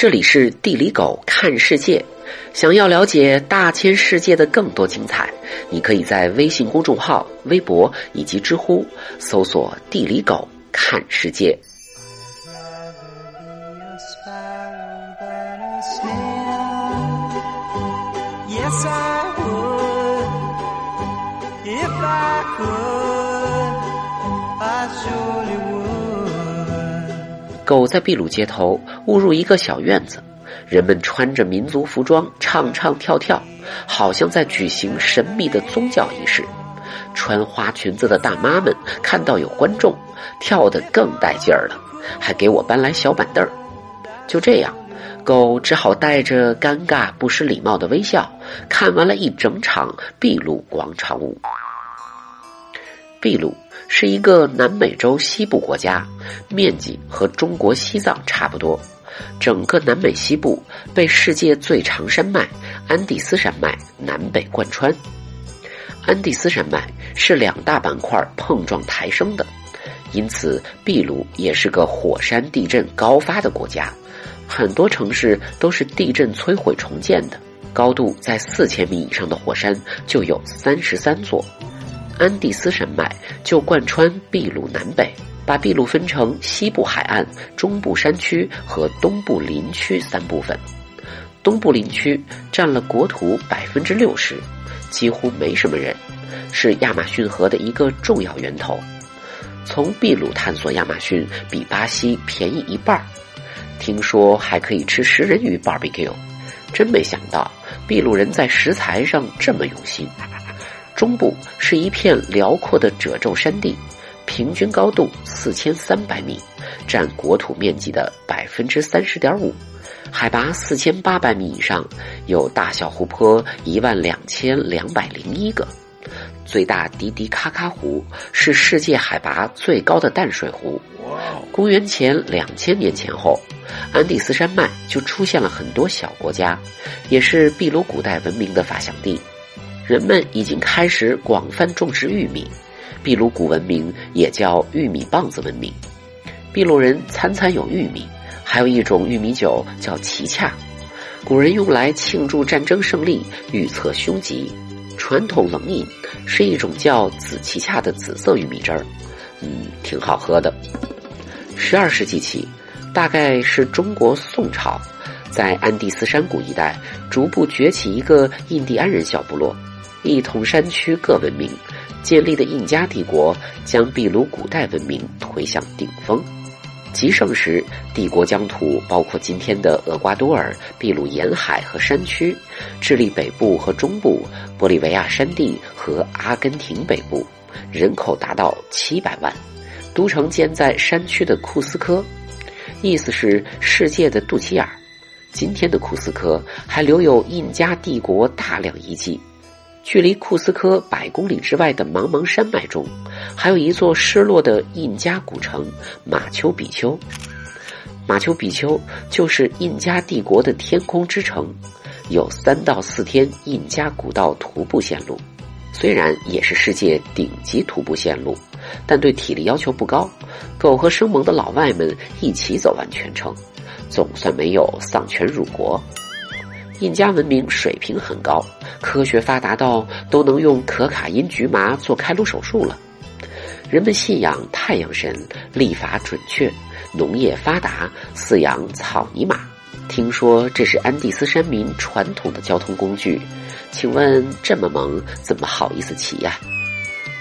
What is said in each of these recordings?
这里是地理狗看世界。想要了解大千世界的更多精彩，你可以在微信公众号、微博以及知乎搜索“地理狗看世界”。狗在秘鲁街头误入一个小院子，人们穿着民族服装，唱唱跳跳，好像在举行神秘的宗教仪式。穿花裙子的大妈们看到有观众，跳得更带劲儿了，还给我搬来小板凳儿。就这样，狗只好带着尴尬、不失礼貌的微笑，看完了一整场秘鲁广场舞。秘鲁。是一个南美洲西部国家，面积和中国西藏差不多。整个南美西部被世界最长山脉安第斯山脉南北贯穿。安第斯山脉是两大板块碰撞抬升的，因此秘鲁也是个火山地震高发的国家。很多城市都是地震摧毁重建的。高度在四千米以上的火山就有三十三座。安第斯山脉就贯穿秘鲁南北，把秘鲁分成西部海岸、中部山区和东部林区三部分。东部林区占了国土百分之六十，几乎没什么人，是亚马逊河的一个重要源头。从秘鲁探索亚马逊比巴西便宜一半，听说还可以吃食人鱼 barbecue，真没想到秘鲁人在食材上这么用心。中部是一片辽阔的褶皱山地，平均高度四千三百米，占国土面积的百分之三十点五。海拔四千八百米以上，有大小湖泊一万两千两百零一个。最大迪迪卡卡湖是世界海拔最高的淡水湖。公元前两千年前后，安第斯山脉就出现了很多小国家，也是秘鲁古代文明的发祥地。人们已经开始广泛种植玉米，秘鲁古文明也叫玉米棒子文明。秘鲁人餐餐有玉米，还有一种玉米酒叫奇恰，古人用来庆祝战争胜利、预测凶吉。传统冷饮是一种叫紫奇恰的紫色玉米汁儿，嗯，挺好喝的。十二世纪起，大概是中国宋朝，在安第斯山谷一带逐步崛起一个印第安人小部落。一统山区各文明，建立的印加帝国将秘鲁古代文明推向顶峰。极盛时，帝国疆土包括今天的厄瓜多尔、秘鲁沿海和山区、智利北部和中部、玻利维亚山地和阿根廷北部，人口达到七百万。都城建在山区的库斯科，意思是世界的肚脐眼儿。今天的库斯科还留有印加帝国大量遗迹。距离库斯科百公里之外的茫茫山脉中，还有一座失落的印加古城马丘比丘。马丘比丘就是印加帝国的天空之城，有三到四天印加古道徒步线路。虽然也是世界顶级徒步线路，但对体力要求不高。狗和生猛的老外们一起走完全程，总算没有丧权辱国。印加文明水平很高。科学发达到都能用可卡因局麻做开颅手术了。人们信仰太阳神，历法准确，农业发达，饲养草泥马。听说这是安第斯山民传统的交通工具。请问这么萌，怎么好意思骑呀？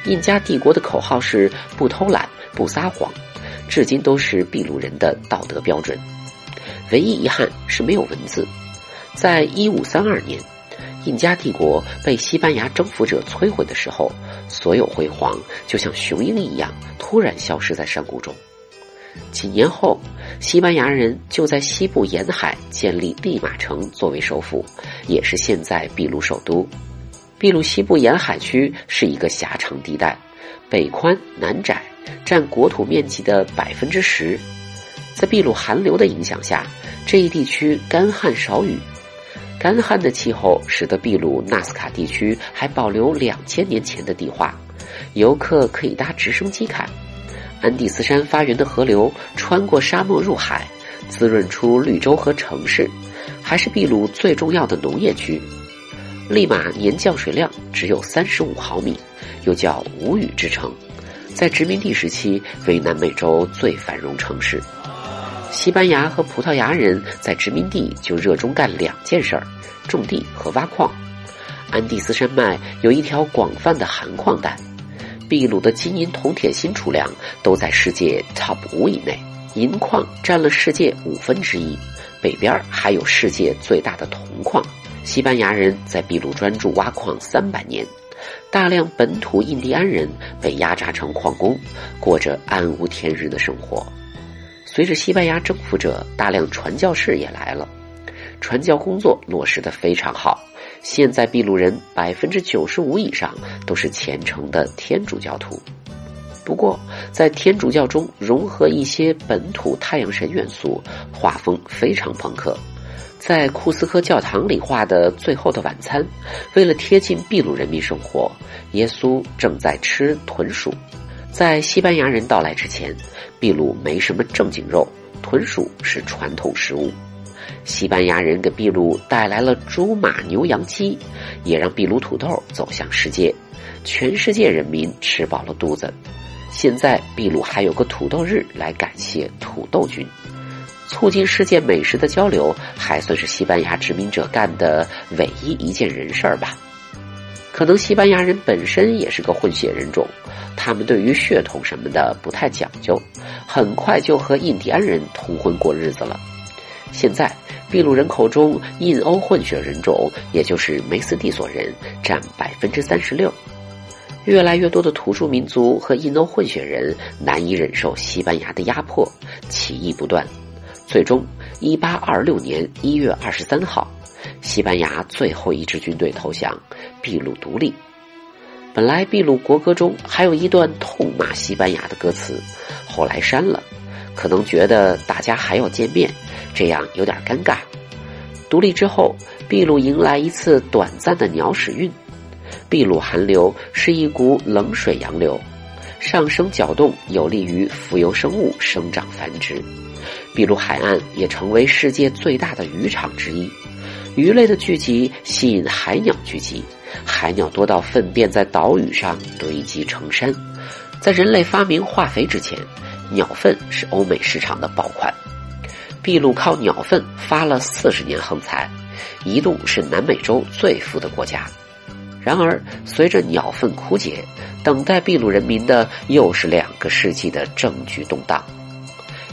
印加帝国的口号是不偷懒、不撒谎，至今都是秘鲁人的道德标准。唯一遗憾是没有文字。在一五三二年。印加帝国被西班牙征服者摧毁的时候，所有辉煌就像雄鹰一样突然消失在山谷中。几年后，西班牙人就在西部沿海建立利马城作为首府，也是现在秘鲁首都。秘鲁西部沿海区是一个狭长地带，北宽南窄，占国土面积的百分之十。在秘鲁寒流的影响下，这一地区干旱少雨。干旱的气候使得秘鲁纳斯卡地区还保留两千年前的地画，游客可以搭直升机看。安第斯山发源的河流穿过沙漠入海，滋润出绿洲和城市，还是秘鲁最重要的农业区。利马年降水量只有三十五毫米，又叫无雨之城，在殖民地时期为南美洲最繁荣城市。西班牙和葡萄牙人在殖民地就热衷干两件事儿：种地和挖矿。安第斯山脉有一条广泛的含矿带，秘鲁的金银铜铁锌储量都在世界 top 五以内，银矿占了世界五分之一。北边还有世界最大的铜矿。西班牙人在秘鲁专注挖矿三百年，大量本土印第安人被压榨成矿工，过着暗无天日的生活。随着西班牙征服者，大量传教士也来了，传教工作落实的非常好。现在秘鲁人百分之九十五以上都是虔诚的天主教徒，不过在天主教中融合一些本土太阳神元素，画风非常朋克。在库斯科教堂里画的《最后的晚餐》，为了贴近秘鲁人民生活，耶稣正在吃豚鼠。在西班牙人到来之前，秘鲁没什么正经肉，豚鼠是传统食物。西班牙人给秘鲁带来了猪、马、牛、羊、鸡，也让秘鲁土豆走向世界，全世界人民吃饱了肚子。现在秘鲁还有个土豆日来感谢土豆君，促进世界美食的交流，还算是西班牙殖民者干的唯一一件人事儿吧。可能西班牙人本身也是个混血人种，他们对于血统什么的不太讲究，很快就和印第安人通婚过日子了。现在，秘鲁人口中印欧混血人种，也就是梅斯蒂索人，占百分之三十六。越来越多的土著民族和印欧混血人难以忍受西班牙的压迫，起义不断。最终，一八二六年一月二十三号，西班牙最后一支军队投降，秘鲁独立。本来，秘鲁国歌中还有一段痛骂西班牙的歌词，后来删了，可能觉得大家还要见面。这样有点尴尬。独立之后，秘鲁迎来一次短暂的鸟屎运。秘鲁寒流是一股冷水洋流，上升搅动有利于浮游生物生长繁殖。秘鲁海岸也成为世界最大的渔场之一，鱼类的聚集吸引海鸟聚集，海鸟多到粪便在岛屿上堆积成山。在人类发明化肥之前，鸟粪是欧美市场的爆款。秘鲁靠鸟粪发了四十年横财，一度是南美洲最富的国家。然而，随着鸟粪枯竭，等待秘鲁人民的又是两个世纪的政局动荡。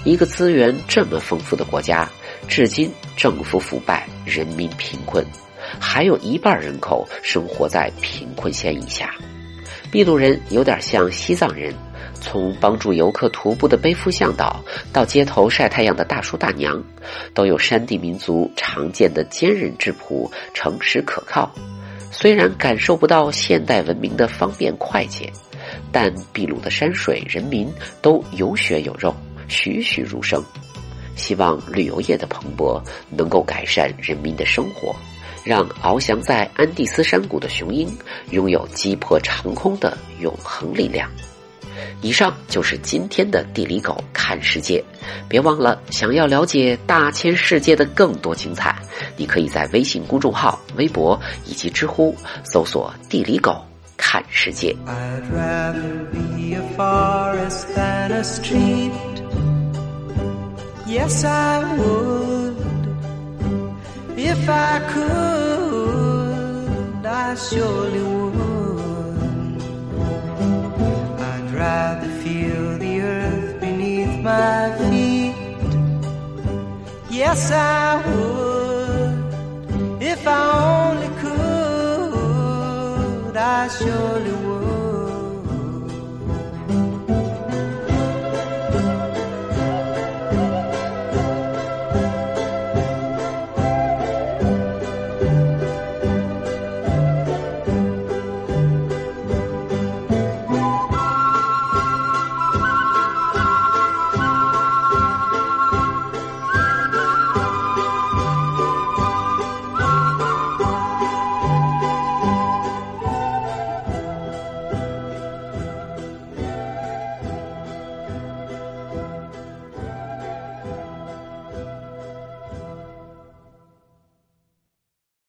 一个资源这么丰富的国家，至今政府腐败，人民贫困，还有一半人口生活在贫困线以下。秘鲁人有点像西藏人。从帮助游客徒步的背夫向导，到街头晒太阳的大叔大娘，都有山地民族常见的坚韧质朴、诚实可靠。虽然感受不到现代文明的方便快捷，但秘鲁的山水人民都有血有肉，栩栩如生。希望旅游业的蓬勃能够改善人民的生活，让翱翔在安第斯山谷的雄鹰拥有击破长空的永恒力量。以上就是今天的地理狗看世界，别忘了，想要了解大千世界的更多精彩，你可以在微信公众号、微博以及知乎搜索“地理狗看世界 i'd rather be a far as than a street ”。Yes, I would. If I could, I surely would. I'd rather feel the earth beneath my feet. Yes, I would.